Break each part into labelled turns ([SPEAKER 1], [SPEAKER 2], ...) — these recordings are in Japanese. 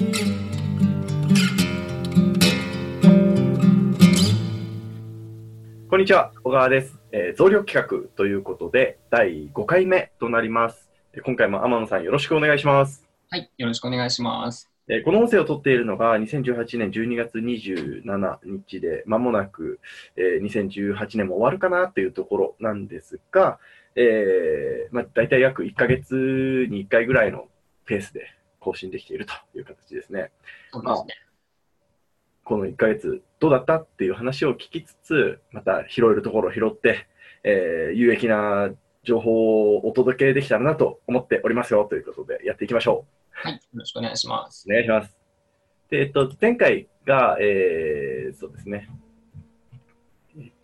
[SPEAKER 1] こんにちは、小川です。えー、増量企画ということで、第5回目となります。今回も天野さんよろしくお願いします。
[SPEAKER 2] はい、よろしくお願いします。
[SPEAKER 1] えーこの音声を撮っているのが2018年12月27日で、まもなく、えー2018年も終わるかなというところなんですが、えーまあ、大体約1ヶ月に1回ぐらいのペースで更新できているという形ですね。
[SPEAKER 2] そうですね。
[SPEAKER 1] この1ヶ月どうだったっていう話を聞きつつ、また拾えるところを拾って、えー有益な情報をお届けできたらなと思っておりますよということでやっていきましょ
[SPEAKER 2] はい、よろしくお願いします。
[SPEAKER 1] う。お願いします。で、えっと、前回が、えーそうですね、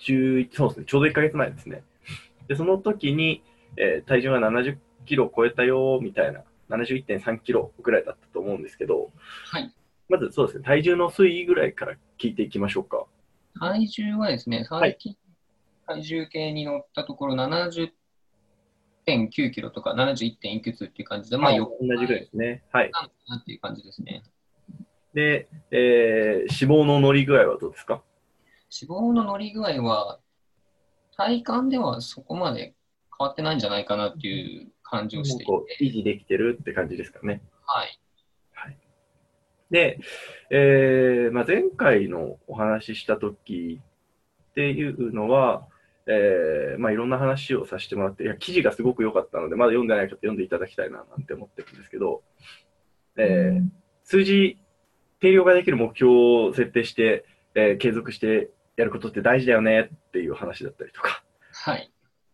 [SPEAKER 1] 11そうですね、ちょうど1ヶ月前ですね。で、その時に、えー体重が70キロ超えたよみたいな、71.3キロぐらいだったと思うんですけど、
[SPEAKER 2] はい。
[SPEAKER 1] まずそうですね、体重の推移ぐらいから聞いていきましょうか。
[SPEAKER 2] 体重はですね、最近、体重計に乗ったところ70.9キロとか 71. いくつっていう感じで、まあ、
[SPEAKER 1] 同じぐらいですね。はい。
[SPEAKER 2] なのかなっていう感じですね。
[SPEAKER 1] で、えー脂肪の乗り具合はどうですか？
[SPEAKER 2] 脂肪の乗り具合は、体感ではそこまで変わってないんじゃないかなっていう感じをしていて、
[SPEAKER 1] こう維持できてるって感じですかね。
[SPEAKER 2] はい。
[SPEAKER 1] で、えーまあ、前回のお話しした時っていうのは、えーまあ、いろんな話をさせてもらって、いや記事がすごく良かったので、まだ読んでない方読んでいただきたいななんて思ってるんですけど、えー数字、定量ができる目標を設定して、えー継続してやることって大事だよねっていう話だったりとか、
[SPEAKER 2] はい。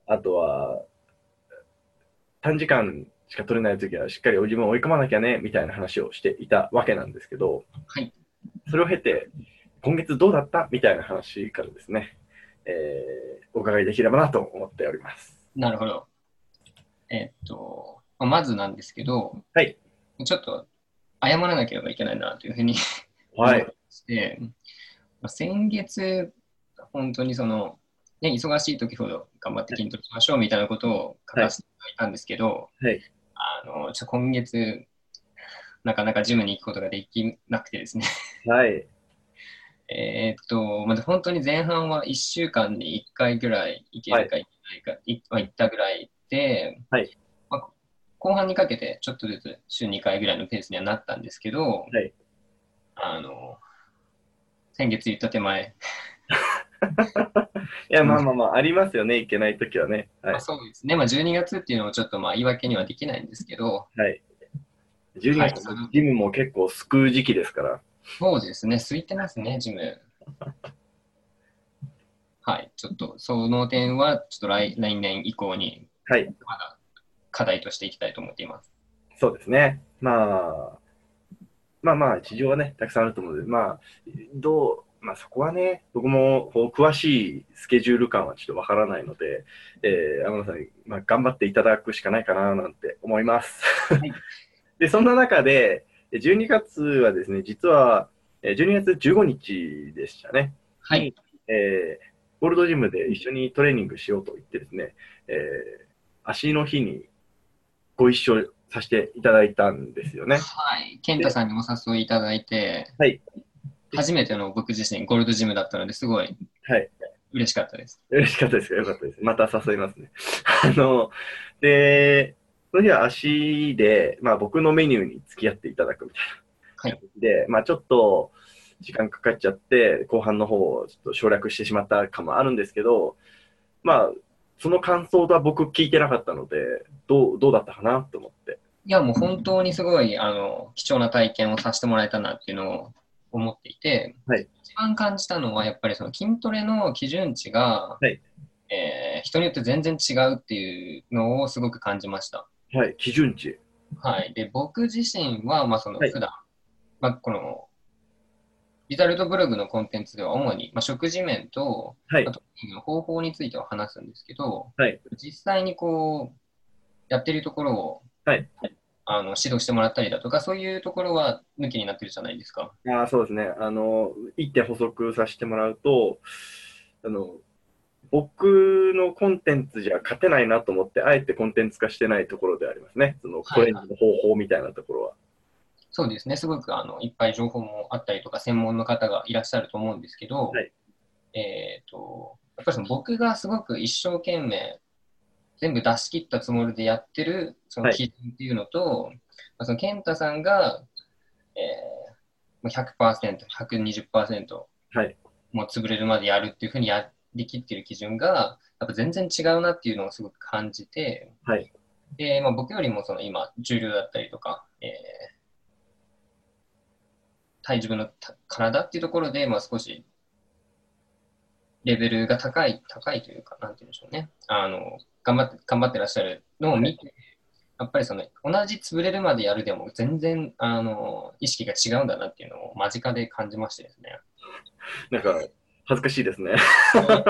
[SPEAKER 1] あとは、短時間しか取れないときは、しっかり自分を追い込まなきゃね、みたいな話をしていたわけなんですけど、
[SPEAKER 2] はい。
[SPEAKER 1] それを経て、今月どうだったみたいな話からですね、えーお伺いできればなと思っております。
[SPEAKER 2] なるほど。えっと、まずなんですけど、
[SPEAKER 1] はい。
[SPEAKER 2] ちょっと謝らなければいけないなというふうに
[SPEAKER 1] はい。
[SPEAKER 2] して、まあ、先月、本当にその、ね、忙しい時ほど頑張って筋トレしましょうみたいなことを書かせていただいたんですけど、
[SPEAKER 1] はい。
[SPEAKER 2] あのちょ今月、なかなかジムに行くことができなくてですね、
[SPEAKER 1] はい。
[SPEAKER 2] えーっと、まず本当に前半は1週間に1回ぐらい行けるか行けないか、い。まあ、行ったぐらいで、
[SPEAKER 1] はい。
[SPEAKER 2] まあ、後半にかけてちょっとずつ週2回ぐらいのペースにはなったんですけど、
[SPEAKER 1] はい。
[SPEAKER 2] あの先月言った手前、
[SPEAKER 1] いや、まあまあまあ、ありますよね、いけないときはね。はい
[SPEAKER 2] まあ、。そうですね、まあ、12月っていうのもちょっとまあ言い訳にはできないんですけど、
[SPEAKER 1] はい。12
[SPEAKER 2] はい
[SPEAKER 1] 月、ジムも結構救う時期ですから。
[SPEAKER 2] そうですね、空いてますね、ジム。はい、ちょっとその点はちょっと来来年以降に
[SPEAKER 1] はい。
[SPEAKER 2] まだ課題としていきたいと思っています。
[SPEAKER 1] そうですね。まあ、まあまあ、事情はね、たくさんあると思うので、まあ、どう、まあそこはね、僕もこう詳しいスケジュール感はちょっとわからないので、えー、天野さんに、まあ、頑張っていただくしかないかななんて思います。
[SPEAKER 2] い
[SPEAKER 1] で、そんな中で、12月はですね、実は、えー12月15日でしたね。
[SPEAKER 2] はい、
[SPEAKER 1] えーゴールドジムで一緒にトレーニングしようと言ってですね、えー足の日にご一緒させていただいたんですよね。
[SPEAKER 2] はい、健太さんにお誘いいただいて、
[SPEAKER 1] はい。
[SPEAKER 2] 初めての僕自身ゴールドジムだったのですごい
[SPEAKER 1] はい。
[SPEAKER 2] 嬉しかったです。
[SPEAKER 1] 嬉しかったですかよかったです。また誘いますね。あの、で、その日は足で、まあ僕のメニューに付き合っていただくみたいな。
[SPEAKER 2] はい。
[SPEAKER 1] で、まあちょっと時間かかっちゃって、後半の方をちょっと省略してしまったかもあるんですけど、まあ、その感想は僕聞いてなかったので、どう、どうだったかなと思って。
[SPEAKER 2] いや、もう本当にすごいあの貴重な体験をさせてもらえたなっていうのを思っていて、
[SPEAKER 1] はい。
[SPEAKER 2] 一番感じたのはやっぱりその筋トレの基準値が、
[SPEAKER 1] はい。
[SPEAKER 2] えー人によって全然違うっていうのをすごく感じました。
[SPEAKER 1] はい、基準値。
[SPEAKER 2] はい、で僕自身は、まあ、その
[SPEAKER 1] はい。
[SPEAKER 2] 普段、まあ、このリザルトブログのコンテンツでは主に、まあ、食事面と
[SPEAKER 1] はい。
[SPEAKER 2] あ、と方法については話すんですけど、
[SPEAKER 1] はい。
[SPEAKER 2] 実際にこうやってるところを、
[SPEAKER 1] はい
[SPEAKER 2] あの指導してもらったりだとかそういうところは抜きになってるじゃないですか。
[SPEAKER 1] あーそうですね。あの、一点補足させてもらうと、あの、僕のコンテンツじゃ勝てないなと思って、あえてコンテンツ化してないところでありますね。その
[SPEAKER 2] はい
[SPEAKER 1] トレーニングの方法みたいなところは。
[SPEAKER 2] そうですね、すごくあのいっぱい情報もあったりとか、専門の方がいらっしゃると思うんですけど、
[SPEAKER 1] はい
[SPEAKER 2] えっ、と、やっぱりその僕がすごく一生懸命、全部出し切ったつもりでやってるその
[SPEAKER 1] はい
[SPEAKER 2] 基準っていうのと、まあ、その健太さんが、えー、100%、120%、
[SPEAKER 1] はい。
[SPEAKER 2] もう潰れるまでやるっていうふうにやりきってる基準が、やっぱ全然違うなっていうのをすごく感じて、
[SPEAKER 1] はい。
[SPEAKER 2] で、まあ、僕よりもその今、重量だったりとか、えー対自分のた体っていうところで、まあ、少しレベルが高い、高いというか、なんて言うんでしょうね。あの、頑張って、頑張ってらっしゃるのを見て、やっぱりその、同じ潰れるまでやるでも、全然、あの、意識が違うんだなっていうのを間近で感じましてですね。
[SPEAKER 1] なんか、恥ずかしいですね。
[SPEAKER 2] いやいや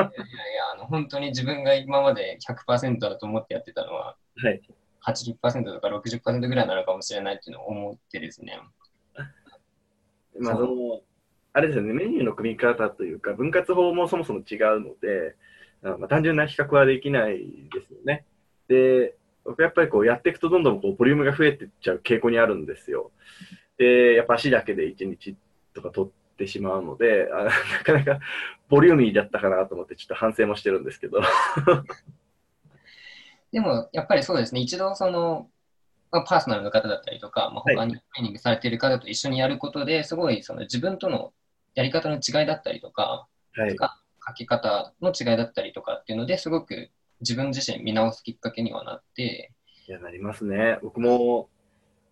[SPEAKER 2] あの、本当に自分が今まで100%だと思ってやってたのは、
[SPEAKER 1] はい。
[SPEAKER 2] 80%とか60%ぐらいなのかもしれないっていうのを思ってですね。
[SPEAKER 1] まあ、
[SPEAKER 2] そ
[SPEAKER 1] そうの、あれですよね、メニューの組み方というか、分割法もそもそも違うので、あまあ、単純な比較はできないですよね。で、やっぱりこうやっていくとどんどんこうボリュームが増えていっちゃう傾向にあるんですよ。で、やっぱ足だけで1日とか取ってしまうので、あなかなかボリューミーだったかなと思ってちょっと反省もしてるんですけど。
[SPEAKER 2] でも、やっぱりそうですね、一度その、まあ、パーソナルの方だったりとか、まあ、他にトレーニングされている方と一緒にやることで、すごいその自分とのやり方の違いだったりとか、
[SPEAKER 1] はい。
[SPEAKER 2] か書き方の違いだったりとかっていうのですごく自分自身見直すきっかけにはなって、
[SPEAKER 1] いや、なりますね。僕も、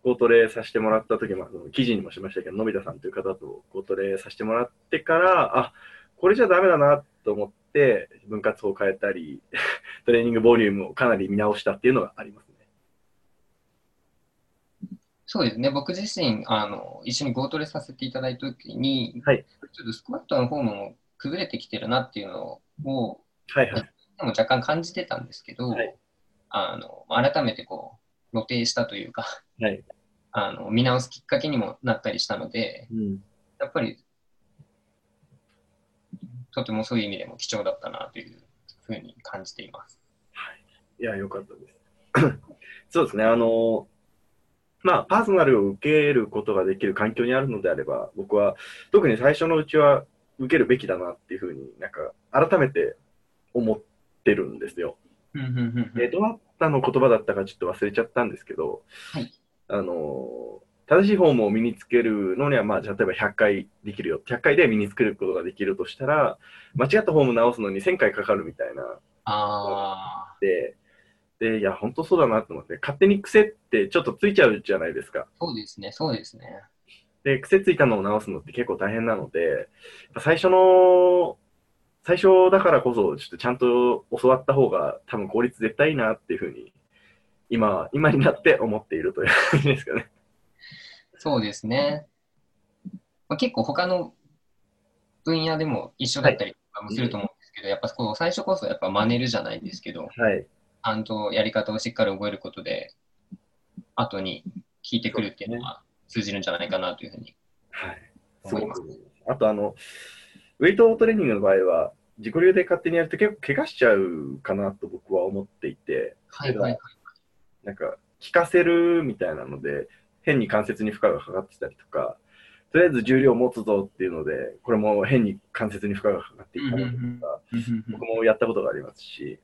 [SPEAKER 1] ゴートレさせてもらった時も、記事にもしましたけど、のび太さんという方とゴートレさせてもらってから、あ、これじゃダメだなと思って、分割法を変えたり、トレーニングボリュームをかなり見直したっていうのがありますね。
[SPEAKER 2] そうですね、僕自身、あの一緒にゴートレさせていただいたときに、
[SPEAKER 1] はい
[SPEAKER 2] ちょっとスクワットのフォームも崩れてきてるなっていうのを、
[SPEAKER 1] はいはい。
[SPEAKER 2] でも若干感じてたんですけど、
[SPEAKER 1] はい
[SPEAKER 2] あの改めてこう露呈したというか
[SPEAKER 1] はい。
[SPEAKER 2] あの見直すきっかけにもなったりしたので
[SPEAKER 1] うん。
[SPEAKER 2] やっぱりとてもそういう意味でも貴重だったなというふうに感じています。
[SPEAKER 1] いや、よかったです。そうですね。あの、まあ、パーソナルを受けることができる環境にあるのであれば、僕は特に最初のうちは受けるべきだなっていうふうになんか改めて思ってるんですよ。で、どなたの言葉だったかちょっと忘れちゃったんですけど、
[SPEAKER 2] はい
[SPEAKER 1] あの、正しいフォームを身につけるのには、まあ、例えば100回できるよ。100回で身につけることができるとしたら、間違ったフォーム直すのに1000回かかるみたいな
[SPEAKER 2] あ
[SPEAKER 1] で、で、いや、本当そうだなと思って、勝手に癖ってちょっとついちゃうじゃないですか。
[SPEAKER 2] あ、そうですね、そうですね。
[SPEAKER 1] で、癖ついたのを直すのって結構大変なので、最初の、最初だからこそ、ちょっとちゃんと教わった方が多分効率絶対いいなっていうふうに、今、今になって思っているという感じですかね。
[SPEAKER 2] そうですね。まあ、結構他の分野でも一緒だったりとかもすると思うんですけど、やっぱこう最初こそやっぱ真似るじゃないですけど、
[SPEAKER 1] はい。
[SPEAKER 2] ちゃんとやり方をしっかり覚えることで、後に効いてくるっていうのは通じるんじゃないかなというふうに。
[SPEAKER 1] はい。す
[SPEAKER 2] 思います。
[SPEAKER 1] あと、あの、ウェイトトレーニングの場合は、自己流で勝手にやると結構怪我しちゃうかなと僕は思っていて、
[SPEAKER 2] はいはいはい。
[SPEAKER 1] なんか、効かせるみたいなので、変に関節に負荷がかかってたりとか、とりあえず重量を持つぞっていうので、これも変に関節に負荷がかかっていたりとか、僕もやったことがありますし、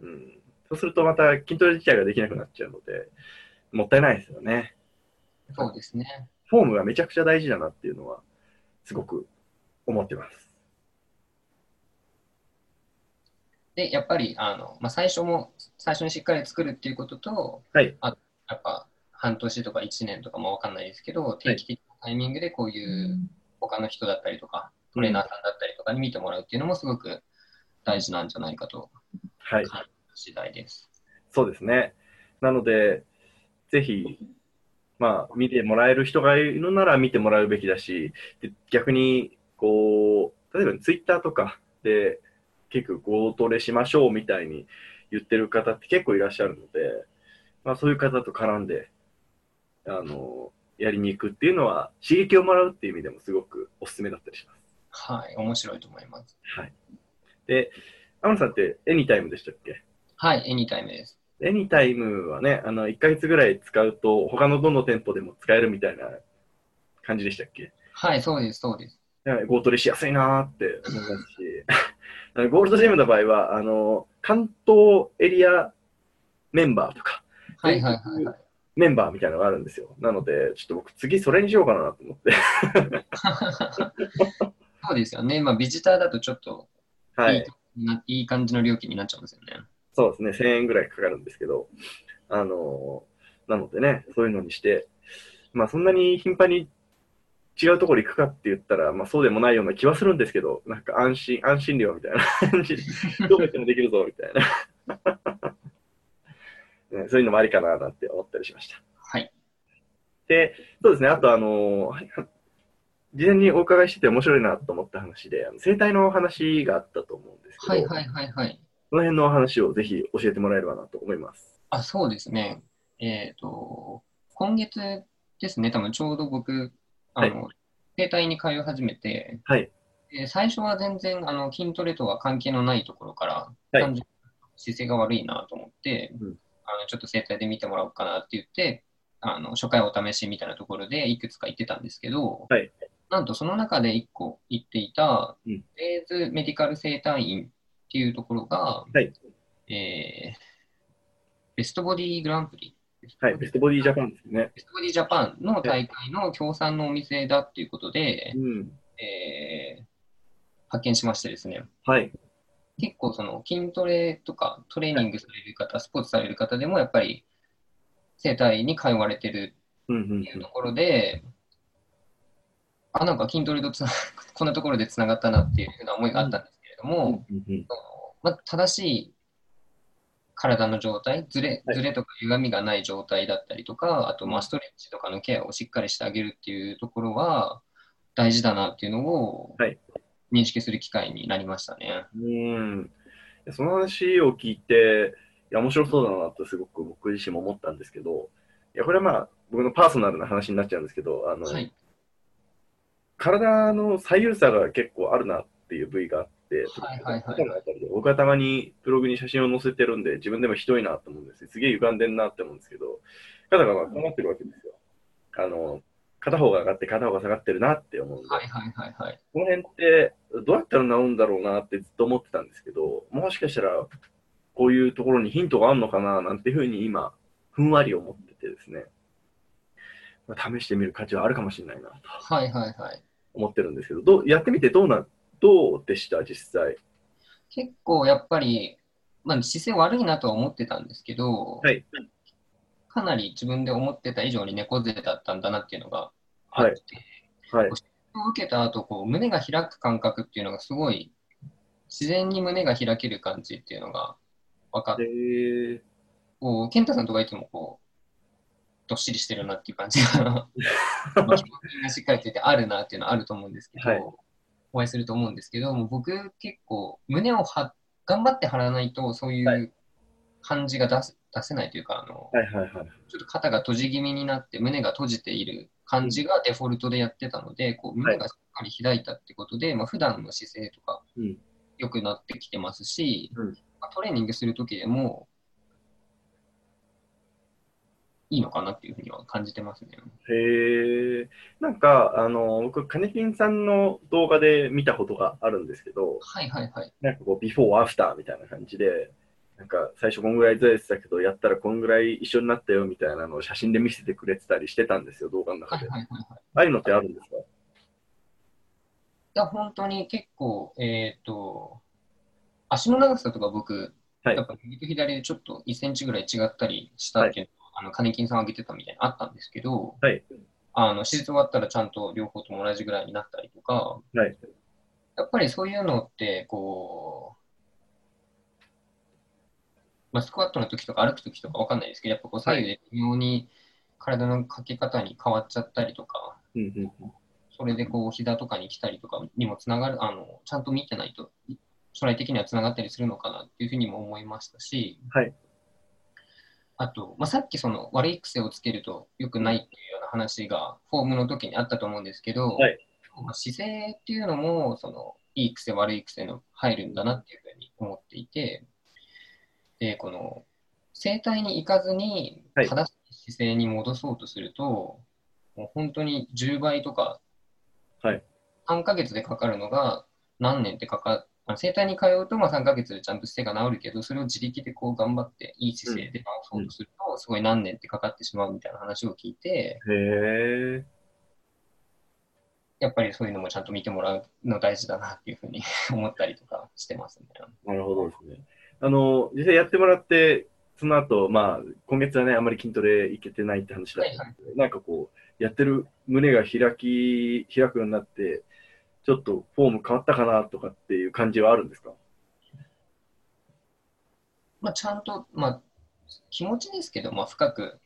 [SPEAKER 1] うん、そうするとまた筋トレ自体ができなくなっちゃうので、もったいないですよね。
[SPEAKER 2] そうですね。
[SPEAKER 1] フォームがめちゃくちゃ大事だなっていうのは、すごく思ってます。
[SPEAKER 2] で、やっぱりあの、まあ、最初も、最初にしっかり作るっていうことと、
[SPEAKER 1] はい
[SPEAKER 2] あやっぱ半年とか1年とかもわかんないですけど、定期的なタイミングでこういう他の人だったりとか、トレーナーさんだったりとかに見てもらうっていうのもすごく大事なんじゃないかと
[SPEAKER 1] はい。
[SPEAKER 2] 次第です。
[SPEAKER 1] そうですね。なので、ぜひ、まあ、見てもらえる人がいるなら見てもらうべきだし、で逆に、こう、例えばツイッターとかで、結構ゴートレしましょうみたいに言ってる方って結構いらっしゃるので、まあ、そういう方と絡んで、あの、やりに行くっていうのは、刺激をもらうっていう意味でもすごくおすすめだったりします。
[SPEAKER 2] はい、面白いと思います。
[SPEAKER 1] はい。で、天野さんってエニタイムでしたっけ？
[SPEAKER 2] はい、エニタイムです。
[SPEAKER 1] エニタイムはね、あの、1ヶ月ぐらい使うと、他のどの店舗でも使えるみたいな感じでしたっけ？
[SPEAKER 2] はい、そうです、そうです。
[SPEAKER 1] はい合トレしやすいなーって思いますし、あのゴールドジムの場合は、あの、関東エリアメンバーとか、
[SPEAKER 2] はいはいはい、はい。
[SPEAKER 1] メンバーみたいなのがあるんですよ。なので、ちょっと僕次それにしようかなと思って。
[SPEAKER 2] そうですよね。まあ、ビジターだとちょっとい
[SPEAKER 1] はい
[SPEAKER 2] い,、。ないい感じの料金になっちゃうんですよね。
[SPEAKER 1] そうですね、1000円ぐらいかかるんですけど、あのなのでね、そういうのにして、まあそんなに頻繁に違うところ行くかって言ったら、まあそうでもないような気はするんですけど、なんか安心、安心料みたいな感じで、どこ行ってもできるぞみたいな、ね。そういうのもありかななんて思ったりしました。
[SPEAKER 2] はい。
[SPEAKER 1] で、そうですね、あとあの事前にお伺いしてて面白いなと思った話で、あの生態の話があったと思うんですけど、
[SPEAKER 2] はいはいはいはい。
[SPEAKER 1] その辺のお話をぜひ教えてもらえればなと思います。
[SPEAKER 2] あ、そうですね。えっ、と、今月ですね、多分ちょうど僕、あの、整体に通い始めて、
[SPEAKER 1] はい。
[SPEAKER 2] で最初は全然あの筋トレとは関係のないところから、
[SPEAKER 1] はい
[SPEAKER 2] 単純に姿勢が悪いなと思って、
[SPEAKER 1] うん
[SPEAKER 2] あのちょっと整体で見てもらおうかなって言って、あの初回お試しみたいなところでいくつか行ってたんですけど、
[SPEAKER 1] はい
[SPEAKER 2] なんとその中で1個行っていた、
[SPEAKER 1] うん
[SPEAKER 2] レーズメディカル整体院っていうところが、
[SPEAKER 1] はい
[SPEAKER 2] えーベストボディグランプリ。
[SPEAKER 1] はい、ベストボディジャパンですね。
[SPEAKER 2] ベストボディジャパンの大会の協賛のお店だっていうことで、
[SPEAKER 1] うん。
[SPEAKER 2] えー発見しましてですね、
[SPEAKER 1] はい。
[SPEAKER 2] 結構その筋トレとかトレーニングされる方、スポーツされる方でもやっぱり整体に通われてる
[SPEAKER 1] うんうん
[SPEAKER 2] っていうところで、あ、なんか筋トレとつな こんなところでつながったなっていうふうな思いがあったんですども、まあ、正しい体の状態、ずれ
[SPEAKER 1] はい
[SPEAKER 2] ずれとか歪みがない状態だったりとか、あとまあストレッチとかのケアをしっかりしてあげるっていうところは大事だなっていうのを
[SPEAKER 1] はい
[SPEAKER 2] 認識する機会になりましたね。
[SPEAKER 1] うん。その話を聞いて、いや、面白そうだなとすごく僕自身も思ったんですけど、いや、これはまあ、僕のパーソナルな話になっちゃうんですけど、あの、
[SPEAKER 2] はい。
[SPEAKER 1] 体の左右差が結構あるなっていう部位があって、
[SPEAKER 2] はいはいはい
[SPEAKER 1] 肩のあたりで僕はたまにブログに写真を載せてるんで、自分でもひどいなって思うんですよ。すげえ歪んでんなって思うんですけど、肩がまあこうなってるわけですよ。あの、片方が上がって片方が下がってるなって思うんで、
[SPEAKER 2] はいはいはいはい。
[SPEAKER 1] この辺ってどうやったら治るんだろうなってずっと思ってたんですけど、もしかしたらこういうところにヒントがあるのかななんていうふうに今、ふんわり思っててですね、まあ試してみる価値はあるかもしれないなと
[SPEAKER 2] はいはいはい。
[SPEAKER 1] 思ってるんですけど、どうやってみてどうな、どうでした、実際？
[SPEAKER 2] 結構やっぱり、まあ、姿勢悪いなとは思ってたんですけど、
[SPEAKER 1] はい
[SPEAKER 2] かなり自分で思ってた以上に猫背だったんだなっていうのがあって、
[SPEAKER 1] はい。
[SPEAKER 2] 受けた後こう胸が開く感覚っていうのがすごい自然に胸が開ける感じっていうのが分かって、
[SPEAKER 1] えー、
[SPEAKER 2] こう健太さんとかいつもこうどっしりしてるなっていう感じが まあ気持ちがしっかりしててあるなっていうのはあると思うんですけど、
[SPEAKER 1] はい
[SPEAKER 2] お会いすると思うんですけどもう僕結構胸を張頑張って張らないとそうい
[SPEAKER 1] は
[SPEAKER 2] う感じが出せ出せないというかあの、
[SPEAKER 1] はいはいはい。
[SPEAKER 2] ちょっと肩が閉じ気味になって胸が閉じている感じがデフォルトでやってたので、こう胸がしっかり開いたってことで、まあ普段の姿勢とか
[SPEAKER 1] うん。
[SPEAKER 2] 良くなってきてますし、
[SPEAKER 1] うん。
[SPEAKER 2] まあトレーニングするときでもいいのかなっていうふうには感じてますね。
[SPEAKER 1] へえ。なんか、あの、僕、カネキンさんの動画で見たことがあるんですけど、
[SPEAKER 2] はいはいはい。
[SPEAKER 1] なんかこう、ビフォー、アフターみたいな感じで、なんか最初こんぐらいずれてたけど、やったらこんぐらい一緒になったよみたいなのを写真で見せてくれてたりしてたんですよ、動画の中で。
[SPEAKER 2] はいはいはいはい。
[SPEAKER 1] ああいうのってあるんですか？
[SPEAKER 2] いや、本当に結構、えっ、と、足の長さとか僕、
[SPEAKER 1] はい
[SPEAKER 2] やっぱ右と左でちょっと1センチぐらい違ったりしたっていうのは、あのカネキンさん挙げてたみたいにあったんですけど、
[SPEAKER 1] はい。
[SPEAKER 2] あの手術終わったらちゃんと両方とも同じぐらいになったりとか、
[SPEAKER 1] はい。
[SPEAKER 2] やっぱりそういうのって、こう、まあ、スクワットの時とか歩く時とかわかんないですけど、やっぱこう左右で微妙に体のかけ方に変わっちゃったりとか、
[SPEAKER 1] うんうんうん。
[SPEAKER 2] それでこう膝とかに来たりとかにもつながる、あのちゃんと見てないと、将来的にはつながったりするのかなっていうふうにも思いましたし、
[SPEAKER 1] はい
[SPEAKER 2] あと、まあ、さっきその悪い癖をつけると良くないっていうような話がフォームの時にあったと思うんですけど、
[SPEAKER 1] はい。
[SPEAKER 2] まあ姿勢っていうのもそのいい癖、悪い癖の入るんだなっていうふうに思っていて、で、この整体に行かずに
[SPEAKER 1] はい。
[SPEAKER 2] 正しい姿勢に戻そうとすると、もう本当に10倍とか、
[SPEAKER 1] はい。
[SPEAKER 2] 3ヶ月でかかるのが何年ってかかまあ整体に通うとまあ3ヶ月でちゃんと姿勢が治るけど、それを自力でこう頑張っていい姿勢で直そうとすると、すごい何年ってかかってしまうみたいな話を聞いて、
[SPEAKER 1] へえ。
[SPEAKER 2] やっぱりそういうのもちゃんと見てもらうの大事だなっていうふうに 思ったりとかしてますね。
[SPEAKER 1] なるほどですね。あの、実際やってもらって、その後、まあ、今月はね、あんまり筋トレいけてないって話だったんですけど、なんかこう、やってる胸が開き、開くようになって、ちょっとフォーム変わったかなとかっていう感じはあるんですか？
[SPEAKER 2] まあ、ちゃんと、まあ、気持ちですけど、まあ、深く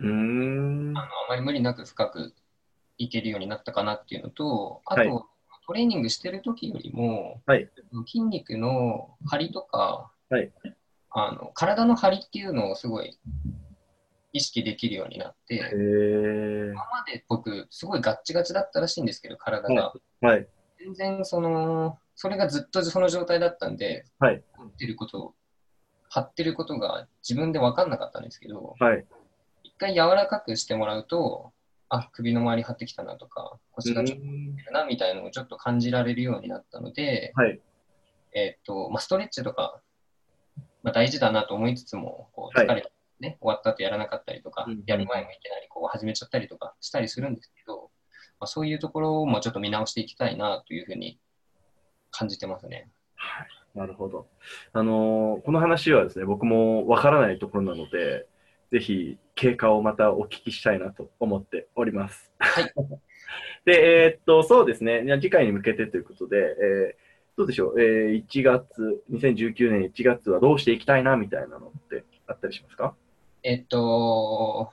[SPEAKER 1] うーん。
[SPEAKER 2] あのあまり無理なく深くいけるようになったかなっていうのと、あと、
[SPEAKER 1] はい
[SPEAKER 2] トレーニングしてる時よりも、
[SPEAKER 1] はい
[SPEAKER 2] 筋肉の張りとか、
[SPEAKER 1] はい
[SPEAKER 2] あの体の張りっていうのをすごい意識できるようになって。今まで僕、すごいガッチガチだったらしいんですけど、体が。
[SPEAKER 1] はい。
[SPEAKER 2] 全然その、それがずっとその状態だったんで、
[SPEAKER 1] はい
[SPEAKER 2] 張ってること、張ってることが自分で分かんなかったんですけど、
[SPEAKER 1] はい。
[SPEAKER 2] 一回柔らかくしてもらうと、あ、首の周り張ってきたなとか、腰がちょっと
[SPEAKER 1] うーん
[SPEAKER 2] なみたいなのをちょっと感じられるようになったので、
[SPEAKER 1] はい。
[SPEAKER 2] えっと、まあ、ストレッチとか、まあ、大事だなと思いつつも、こう
[SPEAKER 1] はい
[SPEAKER 2] 疲れて、ね、終わった後やらなかったりとか、
[SPEAKER 1] うん
[SPEAKER 2] やる前もいきなりこう始めちゃったりとかしたりするんですけど、まあ、そういうところもちょっと見直していきたいなというふうに感じてますね。
[SPEAKER 1] なるほど。あのーこの話はですね、僕もわからないところなので、ぜひ経過をまたお聞きしたいなと思っております。
[SPEAKER 2] はい。
[SPEAKER 1] で、えーっと、そうですね、次回に向けてということで、えーどうでしょう、えー1月、2019年1月はどうしていきたいなみたいなのってあったりしますか？
[SPEAKER 2] えっと、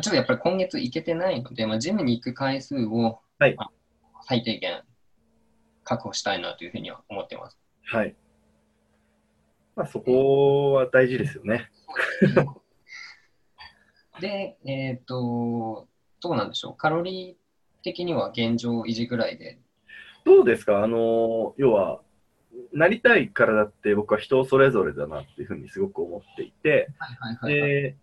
[SPEAKER 2] ちょっとやっぱり今月行けてないので、まあ、ジムに行く回数を、
[SPEAKER 1] はい
[SPEAKER 2] あ最低限確保したいなというふうには思ってます。
[SPEAKER 1] はい。まあ、そこは大事ですよね。
[SPEAKER 2] で、えっと、どうなんでしょう、カロリー的には現状維持ぐらいで、
[SPEAKER 1] どうですか？あの、要は、なりたい体って僕は人それぞれだなっていうふうにすごく思っていて、
[SPEAKER 2] はいはいはいはい、
[SPEAKER 1] で、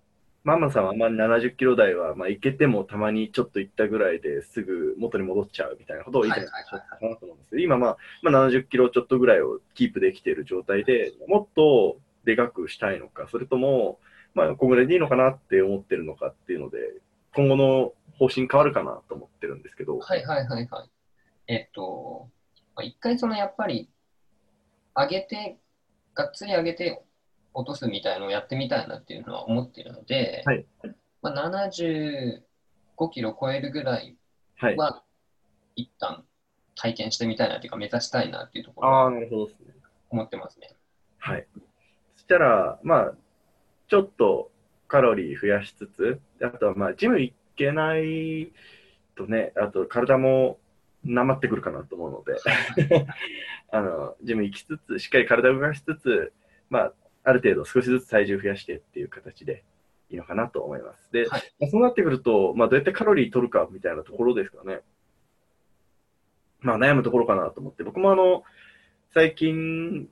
[SPEAKER 1] ママさんはあんまり70キロ台は、まあ、いけてもたまにちょっと行ったぐらいですぐ元に戻っちゃうみたいなことを以前おったかなと思うんですけど、今、まあ、まあ、70キロちょっとぐらいをキープできている状態で、もっとでかくしたいのか、それとも、まあ、こんぐらいでいいのかなって思ってるのかっていうので、今後の方針変わるかなと思ってるんですけど、
[SPEAKER 2] はいはいはいはい。えっと、まあ一回そのやっぱり上げて、がっつり上げて落とすみたいのをやってみたいなっていうのは思ってるので、
[SPEAKER 1] はい
[SPEAKER 2] まあ、75キロ超えるぐらい
[SPEAKER 1] はい。
[SPEAKER 2] は一旦体験してみたいなっていうか目指したいなっていうところ
[SPEAKER 1] ああ、
[SPEAKER 2] は
[SPEAKER 1] なるほどですね。
[SPEAKER 2] 思ってますね。
[SPEAKER 1] はい。そしたら、まあ、ちょっとカロリー増やしつつ、あとはまあ、ジム行けないとね、あと体もなまってくるかなと思うので、あの、ジム行きつつ、しっかり体を動かしつつ、まあ、ある程度少しずつ体重増やしてっていう形でいいのかなと思います。で、
[SPEAKER 2] はい
[SPEAKER 1] まあそうなってくると、まあ、どうやってカロリー取るかみたいなところですかね。まあ、悩むところかなと思って、僕もあの、最近、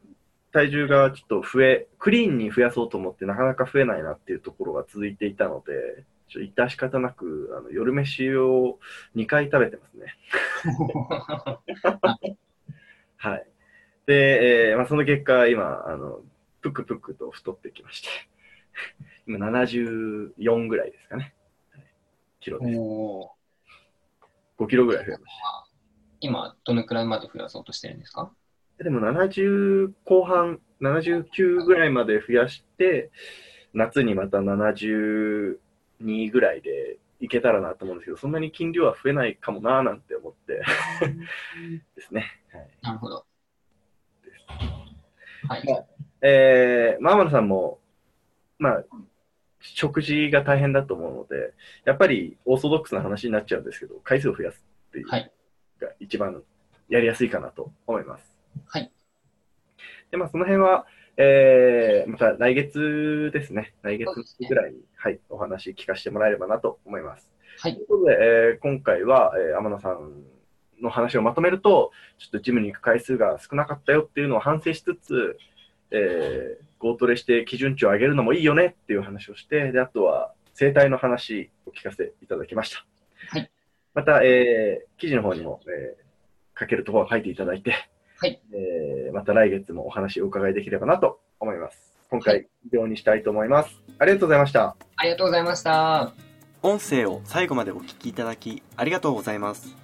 [SPEAKER 1] 体重がちょっと増え、クリーンに増やそうと思ってなかなか増えないなっていうところが続いていたので、ちょっと致し方なく、あの夜飯を2回食べてますね。はい。で、えーまあ、その結果、今、あの、ぷくぷくと太ってきまして、今74ぐらいですかね。はいキロです。
[SPEAKER 2] おー
[SPEAKER 1] 5キロぐらい増えました。
[SPEAKER 2] 今、どのくらいまで増やそうとしてるんですか？
[SPEAKER 1] でも70後半、79ぐらいまで増やして、夏にまた72ぐらいでいけたらなと思うんですけど、そんなに筋量は増えないかもなーなんて思って ですね。はい、
[SPEAKER 2] なるほど。はい。
[SPEAKER 1] まあえー、マーマルさんも、まあ、食事が大変だと思うので、やっぱりオーソドックスな話になっちゃうんですけど、回数を増やすっていうの
[SPEAKER 2] はい。
[SPEAKER 1] が一番やりやすいかなと思います。
[SPEAKER 2] はい。
[SPEAKER 1] で、まあ、その辺は、えー、また来月ですね。来月ぐらいに、はい、お話聞かせてもらえればなと思います。
[SPEAKER 2] はい
[SPEAKER 1] ということで、えー今回は、えー天野さんの話をまとめると、ちょっとジムに行く回数が少なかったよっていうのを反省しつつ、えーゴートレして基準値を上げるのもいいよねっていう話をして、で、あとは生態の話を聞かせていただきました。
[SPEAKER 2] はい。
[SPEAKER 1] また、えー記事の方にも、えー書けるところは書いていただいて、
[SPEAKER 2] はい。
[SPEAKER 1] えーまた来月もお話をお伺いできればなと思います。今
[SPEAKER 2] は
[SPEAKER 1] 回、以上にしたいと思います。ありがとうございました。
[SPEAKER 2] ありがとうございました。
[SPEAKER 3] 音声を最後までお聞きいただきありがとうございます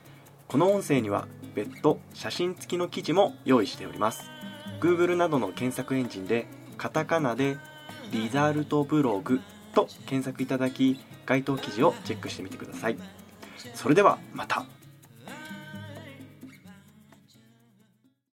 [SPEAKER 3] この音声には別途写真付きの記事も用意しております Google などの検索エンジンでカタカナでリザルトブログと検索いただき該当記事をチェックしてみてください。それではまた。